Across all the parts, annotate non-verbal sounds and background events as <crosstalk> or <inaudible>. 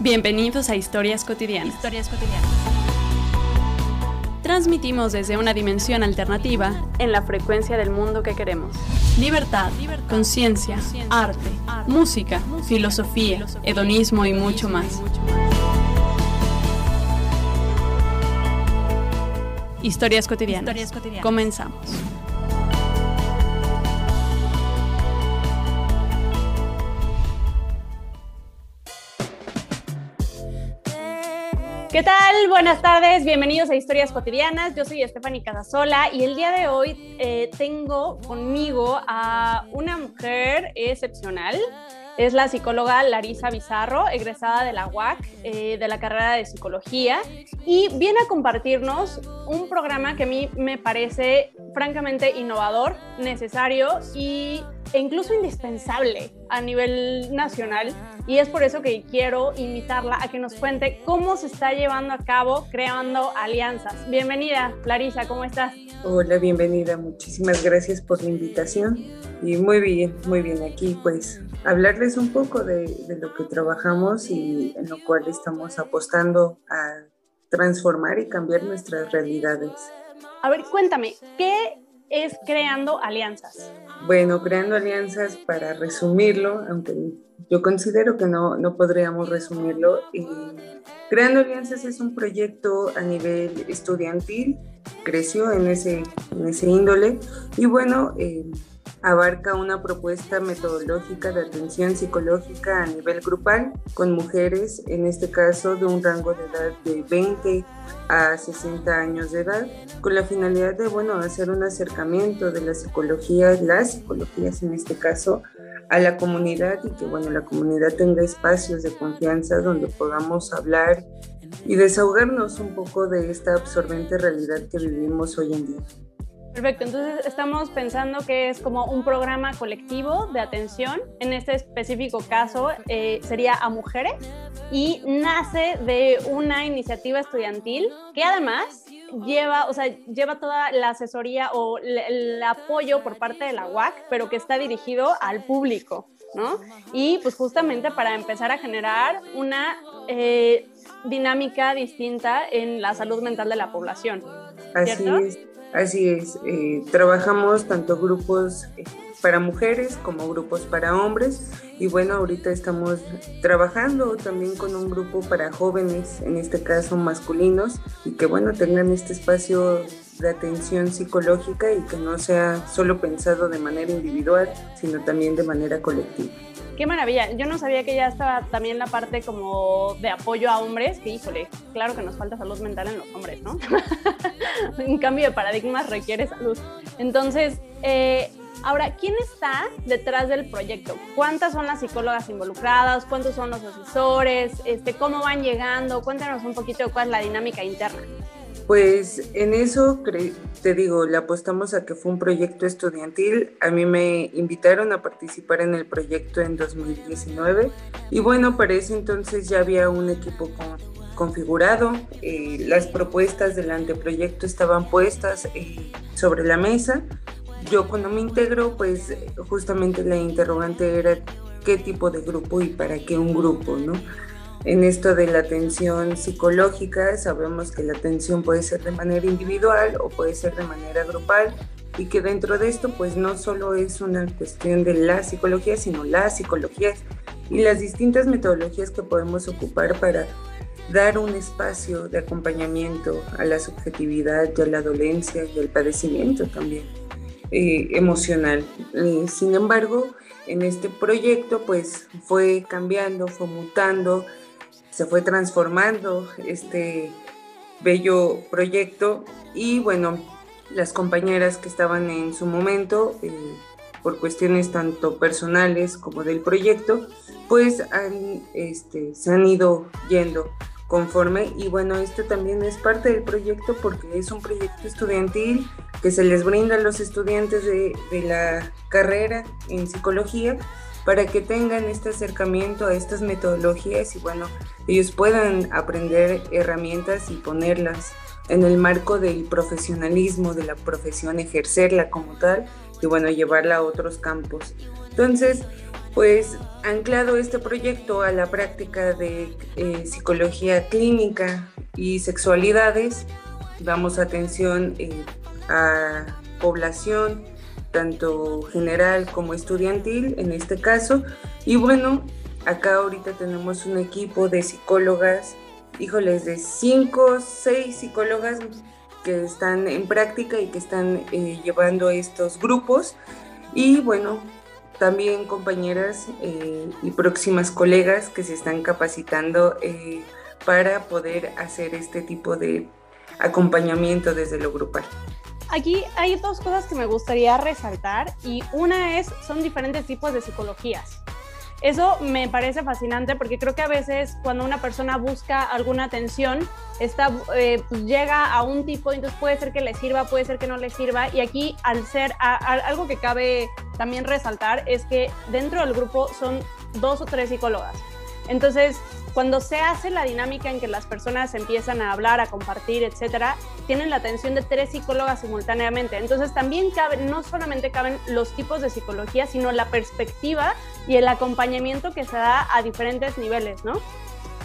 Bienvenidos a Historias Cotidianas. Historias cotidianas. Transmitimos desde una dimensión alternativa en la frecuencia del mundo que queremos. Libertad, conciencia, arte, música, filosofía, hedonismo y mucho más. Historias cotidianas. Historias cotidianas. Comenzamos. ¿Qué tal? Buenas tardes, bienvenidos a Historias Cotidianas. Yo soy Stephanie Casasola y el día de hoy eh, tengo conmigo a una mujer excepcional. Es la psicóloga Larisa Bizarro, egresada de la UAC, eh, de la carrera de psicología, y viene a compartirnos un programa que a mí me parece francamente innovador, necesario y, e incluso indispensable a nivel nacional. Y es por eso que quiero invitarla a que nos cuente cómo se está llevando a cabo creando alianzas. Bienvenida, Larisa, ¿cómo estás? Hola, bienvenida. Muchísimas gracias por la invitación. Y muy bien, muy bien. Aquí pues hablarles un poco de, de lo que trabajamos y en lo cual estamos apostando a transformar y cambiar nuestras realidades. A ver, cuéntame, ¿qué es creando alianzas? Bueno, creando alianzas, para resumirlo, aunque yo considero que no, no podríamos resumirlo, creando alianzas es un proyecto a nivel estudiantil, creció en ese, en ese índole y bueno, eh, abarca una propuesta metodológica de atención psicológica a nivel grupal con mujeres, en este caso de un rango de edad de 20 a 60 años de edad, con la finalidad de, bueno, hacer un acercamiento de la psicología, las psicologías en este caso, a la comunidad y que, bueno, la comunidad tenga espacios de confianza donde podamos hablar y desahogarnos un poco de esta absorbente realidad que vivimos hoy en día. Perfecto, entonces estamos pensando que es como un programa colectivo de atención. En este específico caso eh, sería a mujeres y nace de una iniciativa estudiantil que además lleva, o sea, lleva toda la asesoría o el apoyo por parte de la UAC, pero que está dirigido al público, ¿no? Y pues justamente para empezar a generar una eh, dinámica distinta en la salud mental de la población. ¿cierto? Así es. Así es, eh, trabajamos tanto grupos eh, para mujeres como grupos para hombres y bueno, ahorita estamos trabajando también con un grupo para jóvenes, en este caso masculinos, y que bueno, tengan este espacio de atención psicológica y que no sea solo pensado de manera individual, sino también de manera colectiva. Qué maravilla. Yo no sabía que ya estaba también la parte como de apoyo a hombres, que híjole, claro que nos falta salud mental en los hombres, ¿no? <laughs> Un cambio de paradigmas requiere salud. Entonces, eh, ahora, ¿quién está detrás del proyecto? ¿Cuántas son las psicólogas involucradas? ¿Cuántos son los asesores? Este, ¿Cómo van llegando? Cuéntanos un poquito de cuál es la dinámica interna. Pues en eso te digo, le apostamos a que fue un proyecto estudiantil. A mí me invitaron a participar en el proyecto en 2019 y bueno, para ese entonces ya había un equipo con, configurado. Eh, las propuestas del anteproyecto estaban puestas eh, sobre la mesa. Yo cuando me integro, pues justamente la interrogante era qué tipo de grupo y para qué un grupo, ¿no? en esto de la atención psicológica, sabemos que la atención puede ser de manera individual o puede ser de manera grupal y que dentro de esto pues no solo es una cuestión de la psicología, sino las psicologías y las distintas metodologías que podemos ocupar para dar un espacio de acompañamiento a la subjetividad a la dolencia y al padecimiento también eh, emocional. Eh, sin embargo, en este proyecto pues fue cambiando, fue mutando, se fue transformando este bello proyecto y bueno, las compañeras que estaban en su momento, eh, por cuestiones tanto personales como del proyecto, pues han, este, se han ido yendo conforme y bueno, esto también es parte del proyecto porque es un proyecto estudiantil que se les brinda a los estudiantes de, de la carrera en psicología para que tengan este acercamiento a estas metodologías y bueno, ellos puedan aprender herramientas y ponerlas en el marco del profesionalismo de la profesión, ejercerla como tal y bueno, llevarla a otros campos. Entonces, Pues anclado este proyecto a la práctica de eh, psicología clínica y sexualidades, damos atención eh, a población, tanto general como estudiantil en este caso. Y bueno, acá ahorita tenemos un equipo de psicólogas, híjoles, de cinco, seis psicólogas que están en práctica y que están eh, llevando estos grupos. Y bueno, también compañeras eh, y próximas colegas que se están capacitando eh, para poder hacer este tipo de acompañamiento desde lo grupal. Aquí hay dos cosas que me gustaría resaltar y una es, son diferentes tipos de psicologías. Eso me parece fascinante porque creo que a veces cuando una persona busca alguna atención, está, eh, llega a un tipo, entonces puede ser que le sirva, puede ser que no le sirva. Y aquí, al ser algo que cabe también resaltar, es que dentro del grupo son dos o tres psicólogas. Entonces, cuando se hace la dinámica en que las personas empiezan a hablar, a compartir, etcétera, tienen la atención de tres psicólogas simultáneamente. Entonces también cabe, no solamente caben los tipos de psicología, sino la perspectiva y el acompañamiento que se da a diferentes niveles, ¿no?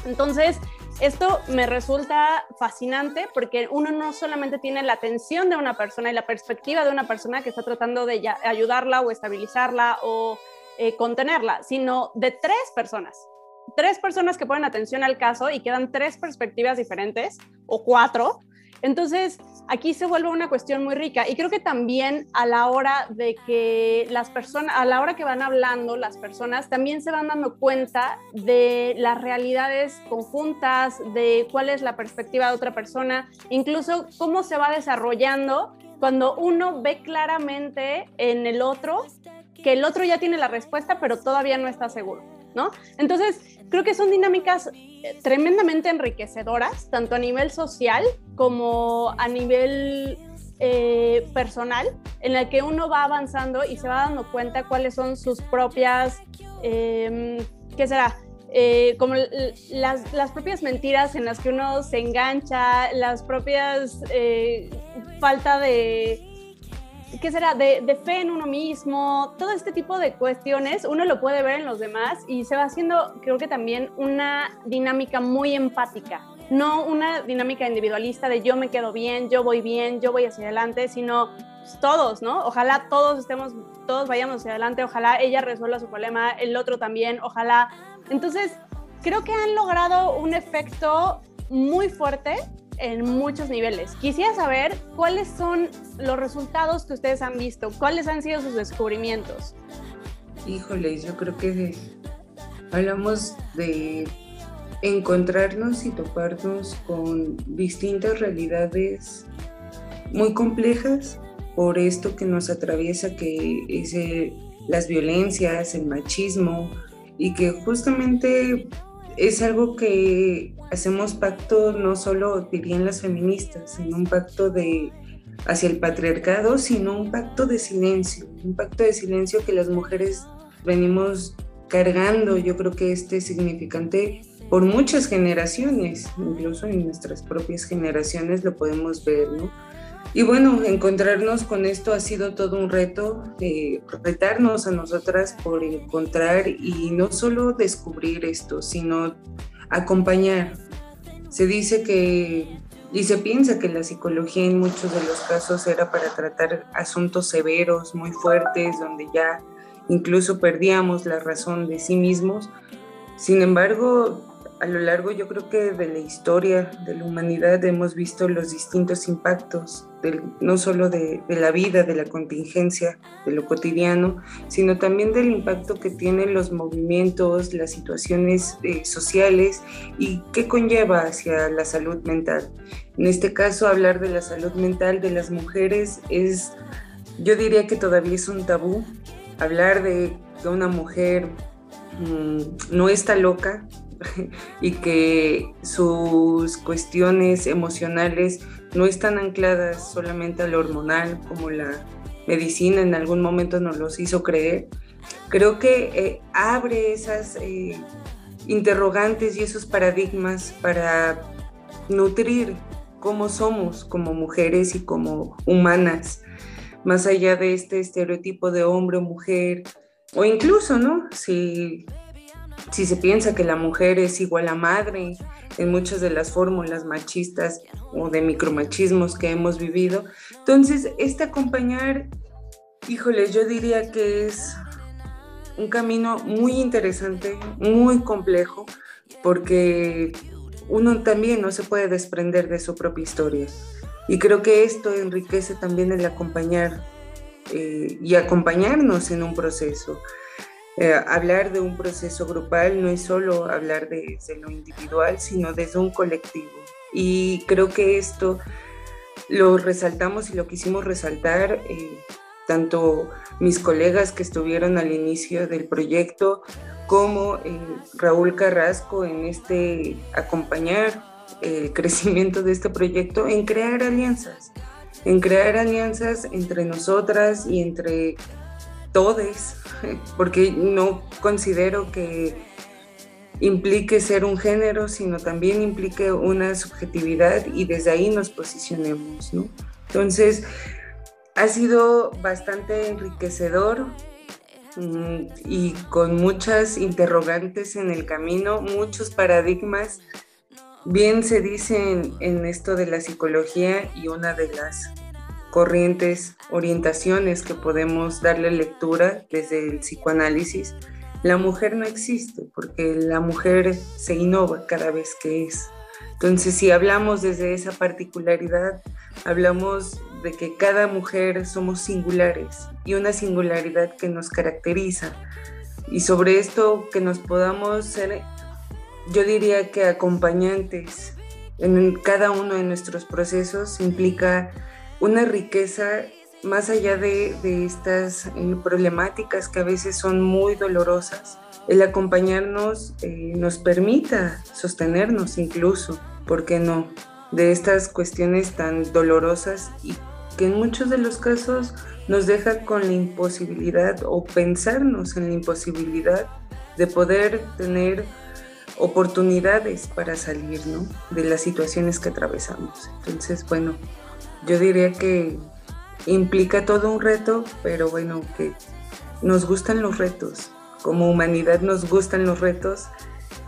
Entonces, esto me resulta fascinante porque uno no solamente tiene la atención de una persona y la perspectiva de una persona que está tratando de ayudarla o estabilizarla o eh, contenerla, sino de tres personas tres personas que ponen atención al caso y quedan tres perspectivas diferentes o cuatro. Entonces, aquí se vuelve una cuestión muy rica y creo que también a la hora de que las personas, a la hora que van hablando las personas, también se van dando cuenta de las realidades conjuntas, de cuál es la perspectiva de otra persona, incluso cómo se va desarrollando cuando uno ve claramente en el otro que el otro ya tiene la respuesta, pero todavía no está seguro. ¿No? Entonces, creo que son dinámicas eh, tremendamente enriquecedoras, tanto a nivel social como a nivel eh, personal, en la que uno va avanzando y se va dando cuenta cuáles son sus propias, em, ¿qué será? Eh, como las, las, propias mentiras en las que uno se engancha, las propias falta de ¿qué será? De, fe en uno mismo, todo este tipo de cuestiones, uno lo puede ver en los demás y se va haciendo, creo que también, una dinámica muy empática. No una dinámica individualista de yo me quedo bien, yo voy bien, yo voy hacia adelante, sino todos, ¿no? Ojalá todos estemos, todos vayamos hacia adelante, ojalá ella resuelva su problema, el otro también, ojalá. Entonces, creo que han logrado un efecto muy fuerte en muchos niveles. Quisiera saber cuáles son los resultados que ustedes han visto, cuáles han sido sus descubrimientos. Híjole, yo creo que hablamos de encontrarnos y toparnos con distintas realidades muy complejas por esto que nos atraviesa, que es las violencias, el machismo, y que justamente es algo que hacemos pacto no solo dirían las feministas, sino un pacto de hacia el patriarcado, sino un pacto de silencio, un pacto de silencio que las mujeres venimos cargando, yo creo que este es significante por muchas generaciones, incluso en nuestras propias generaciones lo podemos ver, ¿no? Y bueno, encontrarnos con esto ha sido todo un reto, de retarnos a nosotras por encontrar y no solo descubrir esto, sino acompañar. Se dice que y se piensa que la psicología en muchos de los casos era para tratar asuntos severos, muy fuertes, donde ya incluso perdíamos la razón de sí mismos. Sin embargo, a lo largo yo creo que de la historia de la humanidad hemos visto los distintos impactos, no solo de, la vida, de la contingencia, de lo cotidiano, sino también del impacto que tienen los movimientos, las situaciones eh, sociales y qué conlleva hacia la salud mental. En este caso, hablar de la salud mental de las mujeres es, yo diría que todavía es un tabú. Hablar de que una mujer mm, no está loca, <laughs> y que sus cuestiones emocionales no están ancladas solamente al hormonal como la medicina en algún momento nos los hizo creer, creo que eh, abre esas eh, interrogantes y esos paradigmas para nutrir cómo somos como mujeres y como humanas, más allá de este estereotipo de hombre o mujer o incluso, ¿no? Si, si se piensa que la mujer es igual a madre en muchas de las fórmulas machistas o de micromachismos que hemos vivido, entonces este acompañar, híjole, yo diría que es un camino muy interesante, muy complejo, porque uno también no se puede desprender de su propia historia. Y creo que esto enriquece también el acompañar eh, y acompañarnos en un proceso. Eh, hablar de un proceso grupal no es solo hablar de, lo individual, sino desde un colectivo. Y creo que esto lo resaltamos y lo quisimos resaltar eh, tanto mis colegas que estuvieron al inicio del proyecto como Raúl Carrasco en este acompañar el <laughs> crecimiento de este proyecto en crear alianzas en crear alianzas entre nosotras y entre todes, <laughs> porque no considero que implique ser un género, sino también implique una subjetividad y desde ahí nos posicionemos, ¿no? Entonces, ha sido bastante enriquecedor mm, y con muchas interrogantes en el camino, muchos paradigmas Bien se dice en, esto de la psicología y una de las corrientes, orientaciones que podemos darle lectura desde el psicoanálisis, la mujer no existe porque la mujer se innova cada vez que es. Entonces, si hablamos desde esa particularidad, hablamos de que cada mujer somos singulares y una singularidad que nos caracteriza. Y sobre esto que nos podamos ser yo diría que acompañantes en cada uno de nuestros procesos implica una riqueza más allá de, estas eh, problemáticas que a veces son muy dolorosas. El acompañarnos eh, nos permita sostenernos incluso, ¿por qué no? De estas cuestiones tan dolorosas y que en muchos de los casos nos deja con la imposibilidad o pensarnos en la imposibilidad de poder tener oportunidades para salir de las situaciones que atravesamos. Entonces, bueno, yo diría que implica todo un reto, pero bueno, que nos gustan los retos. Como humanidad nos gustan los retos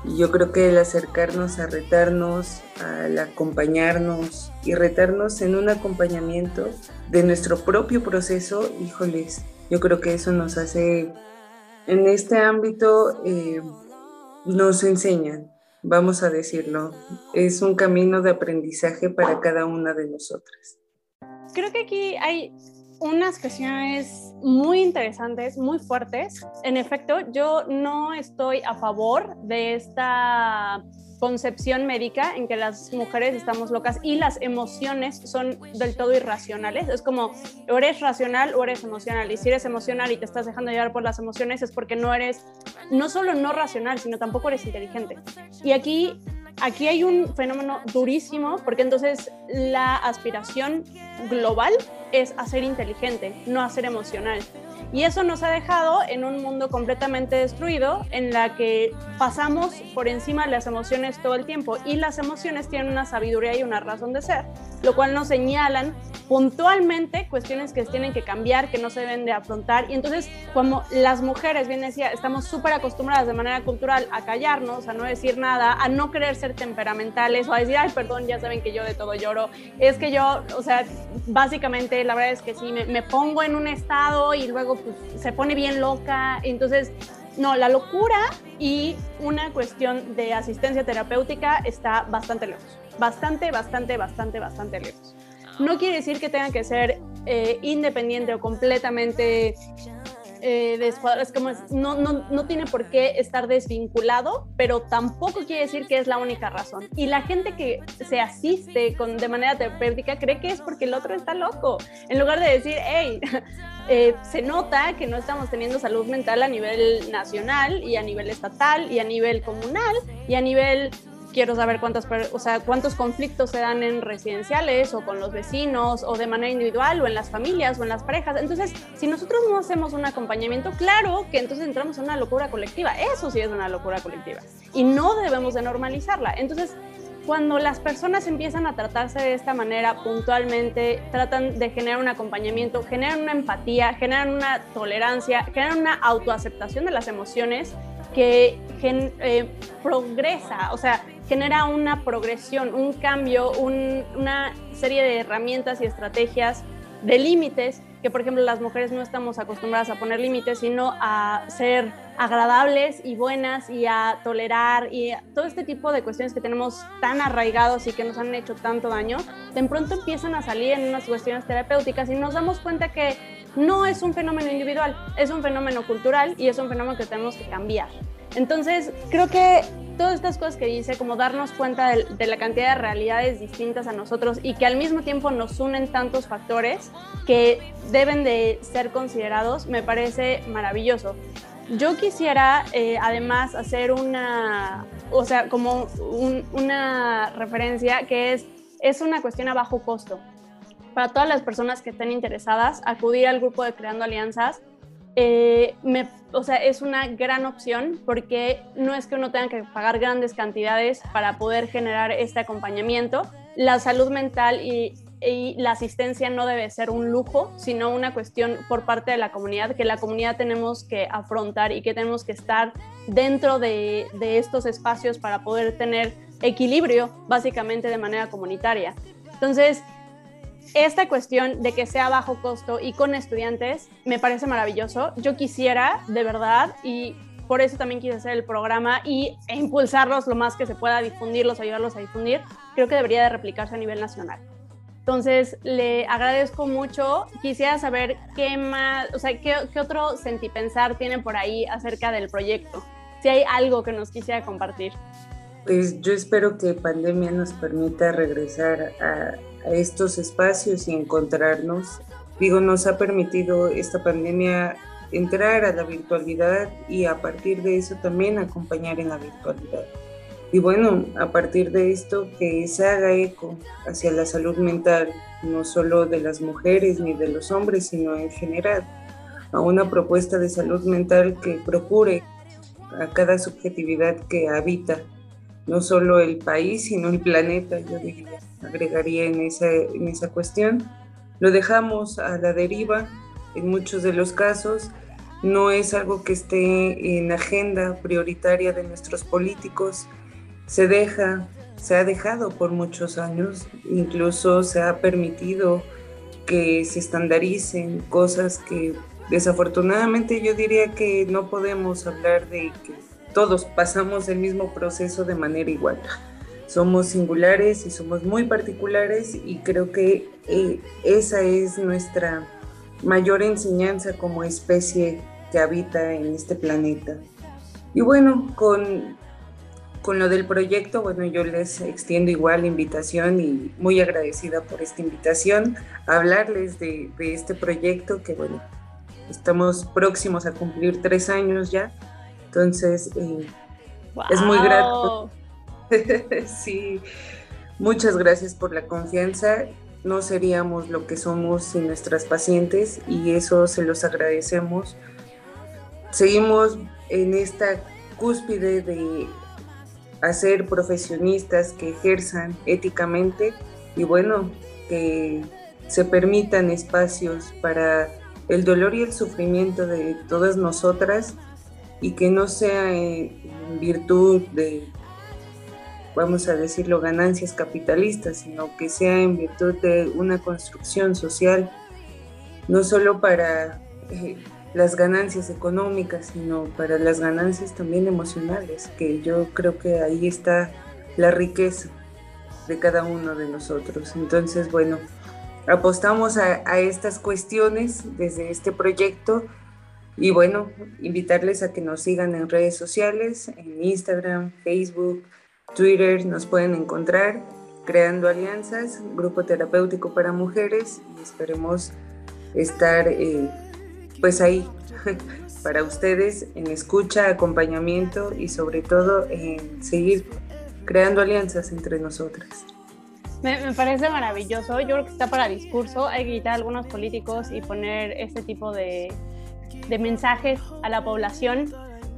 y yo creo que el acercarnos a retarnos, al acompañarnos y retarnos en un acompañamiento de nuestro propio proceso, híjoles, yo creo que eso nos hace en este ámbito eh, nos enseñan, vamos a decirlo. Es un camino de aprendizaje para cada una de nosotras. Creo que aquí hay unas cuestiones muy interesantes, muy fuertes. En efecto, yo no estoy a favor de esta concepción médica en que las mujeres estamos locas y las emociones son del todo irracionales. Es como, o eres racional o eres emocional. Y si eres emocional y te estás dejando llevar por las emociones es porque no eres, no solo no racional, sino tampoco eres inteligente. Y aquí, aquí hay un fenómeno durísimo porque entonces la aspiración global es a ser inteligente, no a ser emocional. Y eso nos ha dejado en un mundo completamente destruido en la que pasamos por encima de las emociones todo el tiempo y las emociones tienen una sabiduría y una razón de ser, lo cual nos señalan puntualmente cuestiones que tienen que cambiar, que no se deben de afrontar. Y entonces, como las mujeres, bien decía, estamos súper acostumbradas de manera cultural a callarnos, a no decir nada, a no querer ser temperamentales o a decir, ay, perdón, ya saben que yo de todo lloro. Es que yo, o sea, básicamente la verdad es que sí, me, me pongo en un estado y luego pues, se pone bien loca. Entonces, no, la locura y una cuestión de asistencia terapéutica está bastante lejos. Bastante, bastante, bastante, bastante lejos. No quiere decir que tenga que ser eh, independiente o completamente eh, es como no, no, no, tiene por qué estar desvinculado, pero tampoco quiere decir que es la única razón. Y la gente que se asiste con, de manera terapéutica cree que es porque el otro está loco, en lugar de decir, hey, <laughs> eh, se nota que no estamos teniendo salud mental a nivel nacional y a nivel estatal y a nivel comunal y a nivel quiero saber cuántas, o sea, cuántos conflictos se dan en residenciales o con los vecinos o de manera individual o en las familias o en las parejas. Entonces, si nosotros no hacemos un acompañamiento, claro que entonces entramos en una locura colectiva. Eso sí es una locura colectiva y no debemos de normalizarla. Entonces, cuando las personas empiezan a tratarse de esta manera puntualmente, tratan de generar un acompañamiento, generan una empatía, generan una tolerancia, generan una autoaceptación de las emociones que eh, progresa, o sea, genera una progresión, un cambio, una serie de herramientas y estrategias de límites que, por ejemplo, las mujeres no estamos acostumbradas a poner límites, sino a ser agradables y buenas y a tolerar y todo este tipo de cuestiones que tenemos tan arraigados y que nos han hecho tanto daño, de pronto empiezan a salir en unas cuestiones terapéuticas y nos damos cuenta que no es un fenómeno individual, es un fenómeno cultural y es un fenómeno que tenemos que cambiar. Entonces, creo que todas estas cosas que dice, como darnos cuenta de, la cantidad de realidades distintas a nosotros y que al mismo tiempo nos unen tantos factores que deben de ser considerados, me parece maravilloso. Yo quisiera eh, además hacer una, o sea, como una referencia que es, es una cuestión a bajo costo para todas las personas que estén interesadas, acudir al grupo de Creando Alianzas. Eh, o sea, es una gran opción porque no es que uno tenga que pagar grandes cantidades para poder generar este acompañamiento. La salud mental y, y la asistencia no debe ser un lujo, sino una cuestión por parte de la comunidad, que la comunidad tenemos que afrontar y que tenemos que estar dentro de, de estos espacios para poder tener equilibrio básicamente de manera comunitaria. Entonces, esta cuestión de que sea bajo costo y con estudiantes me parece maravilloso. Yo quisiera, de verdad, y por eso también quise hacer el programa y, e impulsarlos lo más que se pueda, difundirlos, ayudarlos a difundir, creo que debería de replicarse a nivel nacional. Entonces, le agradezco mucho. Quisiera saber qué más, o sea, qué, qué otro sentipensar tienen por ahí acerca del proyecto. Si hay algo que nos quisiera compartir. Pues yo espero que pandemia nos permita regresar a, a estos espacios y encontrarnos. Digo, nos ha permitido esta pandemia entrar a la virtualidad y a partir de eso también acompañar en la virtualidad. Y bueno, a partir de esto que se haga eco hacia la salud mental, no solo de las mujeres ni de los hombres, sino en general, a una propuesta de salud mental que procure a cada subjetividad que habita no solo el país, sino el planeta, yo diría, agregaría en esa, en esa cuestión. Lo dejamos a la deriva en muchos de los casos, no es algo que esté en agenda prioritaria de nuestros políticos, se deja, se ha dejado por muchos años, incluso se ha permitido que se estandaricen cosas que desafortunadamente yo diría que no podemos hablar de que todos pasamos el mismo proceso de manera igual. Somos singulares y somos muy particulares y creo que eh, esa es nuestra mayor enseñanza como especie que habita en este planeta. Y bueno, con, con lo del proyecto, bueno, yo les extiendo igual la invitación y muy agradecida por esta invitación a hablarles de, de este proyecto que, bueno, estamos próximos a cumplir tres años ya entonces, eh, es muy grato. <laughs> sí, muchas gracias por la confianza. No seríamos lo que somos sin nuestras pacientes y eso se los agradecemos. Seguimos en esta cúspide de hacer profesionistas que ejerzan éticamente y bueno, que se permitan espacios para el dolor y el sufrimiento de todas nosotras y que no sea en virtud de, vamos a decirlo, ganancias capitalistas, sino que sea en virtud de una construcción social, no solo para eh, las ganancias económicas, sino para las ganancias también emocionales, que yo creo que ahí está la riqueza de cada uno de nosotros. Entonces, bueno, apostamos a, a estas cuestiones desde este proyecto y bueno, invitarles a que nos sigan en redes sociales, en Instagram, Facebook, Twitter, nos pueden encontrar creando alianzas, grupo terapéutico para mujeres y esperemos estar eh, pues ahí <laughs> para ustedes en escucha, acompañamiento y sobre todo en seguir creando alianzas entre nosotras. Me, parece maravilloso. Yo creo que está para discurso. Hay que quitar a algunos políticos y poner este tipo de, de mensajes a la población.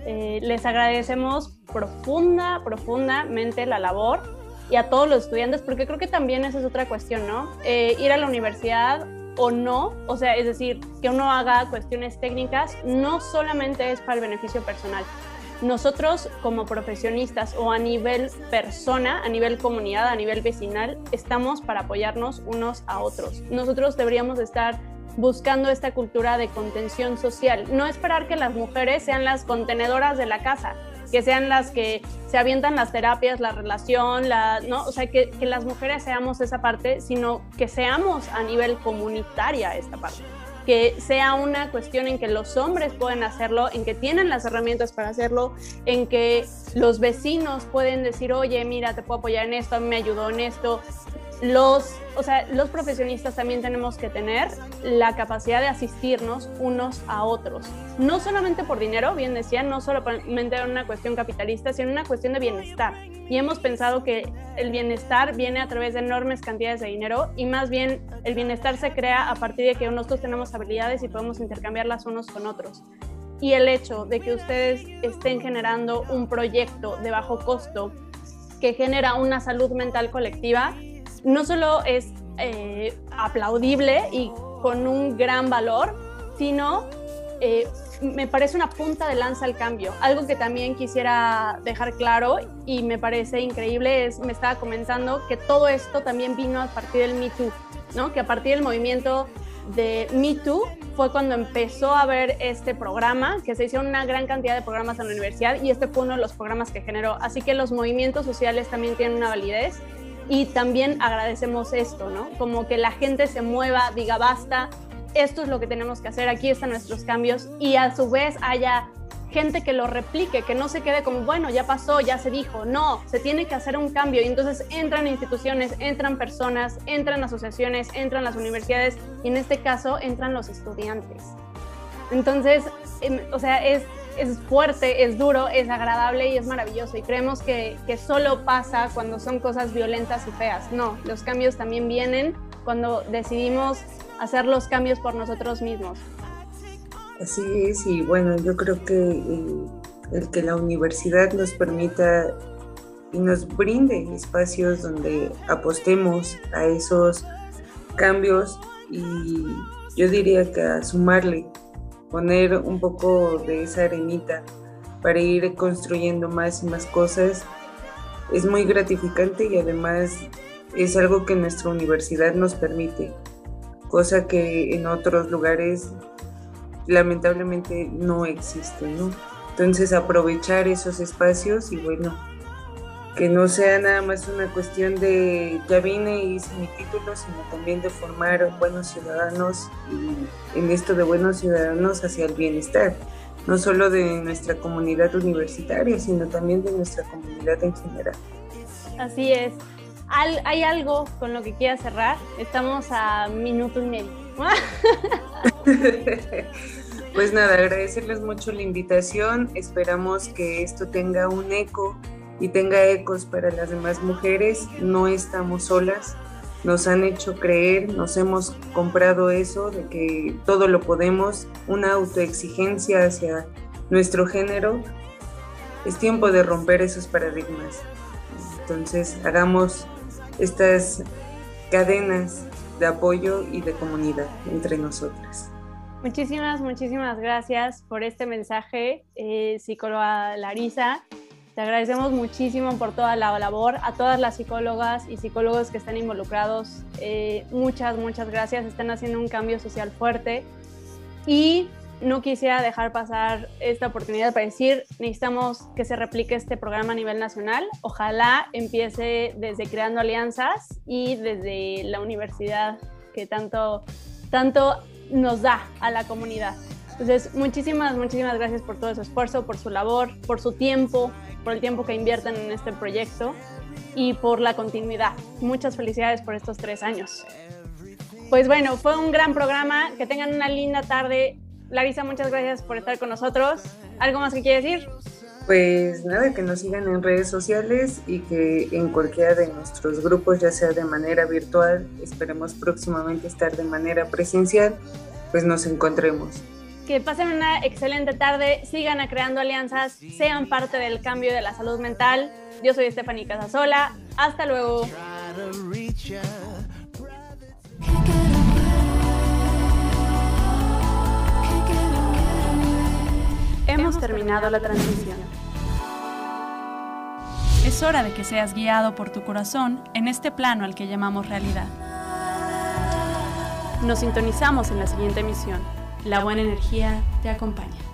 Eh, les agradecemos profunda, profundamente la labor y a todos los estudiantes, porque creo que también esa es otra cuestión, ¿no? Eh, ir a la universidad o no, o sea, es decir, que uno haga cuestiones técnicas, no solamente es para el beneficio personal. Nosotros como profesionistas o a nivel persona, a nivel comunidad, a nivel vecinal, estamos para apoyarnos unos a otros. Nosotros deberíamos estar buscando esta cultura de contención social, no esperar que las mujeres sean las contenedoras de la casa, que sean las que se avientan las terapias, la relación, la, ¿no? O sea, que, que las mujeres seamos esa parte, sino que seamos a nivel comunitaria esta parte. Que sea una cuestión en que los hombres pueden hacerlo, en que tienen las herramientas para hacerlo, en que los vecinos pueden decir, oye, mira, te puedo apoyar en esto, a mí me ayudó en esto, los, o sea, los profesionistas también tenemos que tener la capacidad de asistirnos unos a otros. No solamente por dinero, bien decía, no solamente en una cuestión capitalista, sino una cuestión de bienestar. Y hemos pensado que el bienestar viene a través de enormes cantidades de dinero y más bien el bienestar se crea a partir de que nosotros tenemos habilidades y podemos intercambiarlas unos con otros. Y el hecho de que ustedes estén generando un proyecto de bajo costo que genera una salud mental colectiva, no solo es eh, aplaudible y con un gran valor, sino eh, me parece una punta de lanza al cambio. Algo que también quisiera dejar claro y me parece increíble es, me estaba comentando que todo esto también vino a partir del Me Too, ¿no? que a partir del movimiento de Me Too fue cuando empezó a ver este programa, que se hicieron una gran cantidad de programas en la universidad y este fue uno de los programas que generó. Así que los movimientos sociales también tienen una validez y también agradecemos esto, ¿no? Como que la gente se mueva, diga basta, esto es lo que tenemos que hacer, aquí están nuestros cambios y a su vez haya gente que lo replique, que no se quede como, bueno, ya pasó, ya se dijo, no, se tiene que hacer un cambio y entonces entran instituciones, entran personas, entran asociaciones, entran las universidades y en este caso entran los estudiantes. Entonces, em, o sea, es es fuerte, es duro, es agradable y es maravilloso. Y creemos que, solo pasa cuando son cosas violentas y feas. No, los cambios también vienen cuando decidimos hacer los cambios por nosotros mismos. Así es, y bueno, yo creo que el, el que la universidad nos permita y nos brinde espacios donde apostemos a esos cambios y yo diría que a sumarle poner un poco de esa arenita para ir construyendo más y más cosas es muy gratificante y además es algo que nuestra universidad nos permite, cosa que en otros lugares lamentablemente no existe, ¿no? Entonces aprovechar esos espacios y bueno, que no sea nada más una cuestión de ya vine y hice mi título, sino también de formar buenos ciudadanos y en esto de buenos ciudadanos hacia el bienestar, no solo de nuestra comunidad universitaria, sino también de nuestra comunidad en general. Así es. ¿Hay algo con lo que quiera cerrar? Estamos a minuto y medio. <laughs> pues nada, agradecerles mucho la invitación. Esperamos que esto tenga un eco y tenga ecos para las demás mujeres. No estamos solas, nos han hecho creer, nos hemos comprado eso de que todo lo podemos, una autoexigencia hacia nuestro género. Es tiempo de romper esos paradigmas. Entonces, hagamos estas cadenas de apoyo y de comunidad entre nosotras. Muchísimas, muchísimas gracias por este mensaje, eh, psicóloga Larisa. Te agradecemos muchísimo por toda la labor, a todas las psicólogas y psicólogos que están involucrados. Eh, muchas, muchas gracias. Están haciendo un cambio social fuerte. Y no quisiera dejar pasar esta oportunidad para decir, necesitamos que se replique este programa a nivel nacional. Ojalá empiece desde creando alianzas y desde la universidad que tanto, tanto nos da a la comunidad. Entonces, muchísimas, muchísimas gracias por todo su esfuerzo, por su labor, por su tiempo, por el tiempo que invierten en este proyecto y por la continuidad. Muchas felicidades por estos tres años. Pues bueno, fue un gran programa. Que tengan una linda tarde. Larisa, muchas gracias por estar con nosotros. ¿Algo más que quiere decir? Pues nada, que nos sigan en redes sociales y que en cualquiera de nuestros grupos, ya sea de manera virtual, esperemos próximamente estar de manera presencial, pues nos encontremos que pasen una excelente tarde, sigan creando alianzas, sean parte del cambio de la salud mental. Yo soy Stephanie Casasola, Hasta luego. Hemos terminado la transmisión. Es hora de que seas guiado por tu corazón en este plano al que llamamos realidad. Nos sintonizamos en la siguiente emisión. La buena energía te acompaña.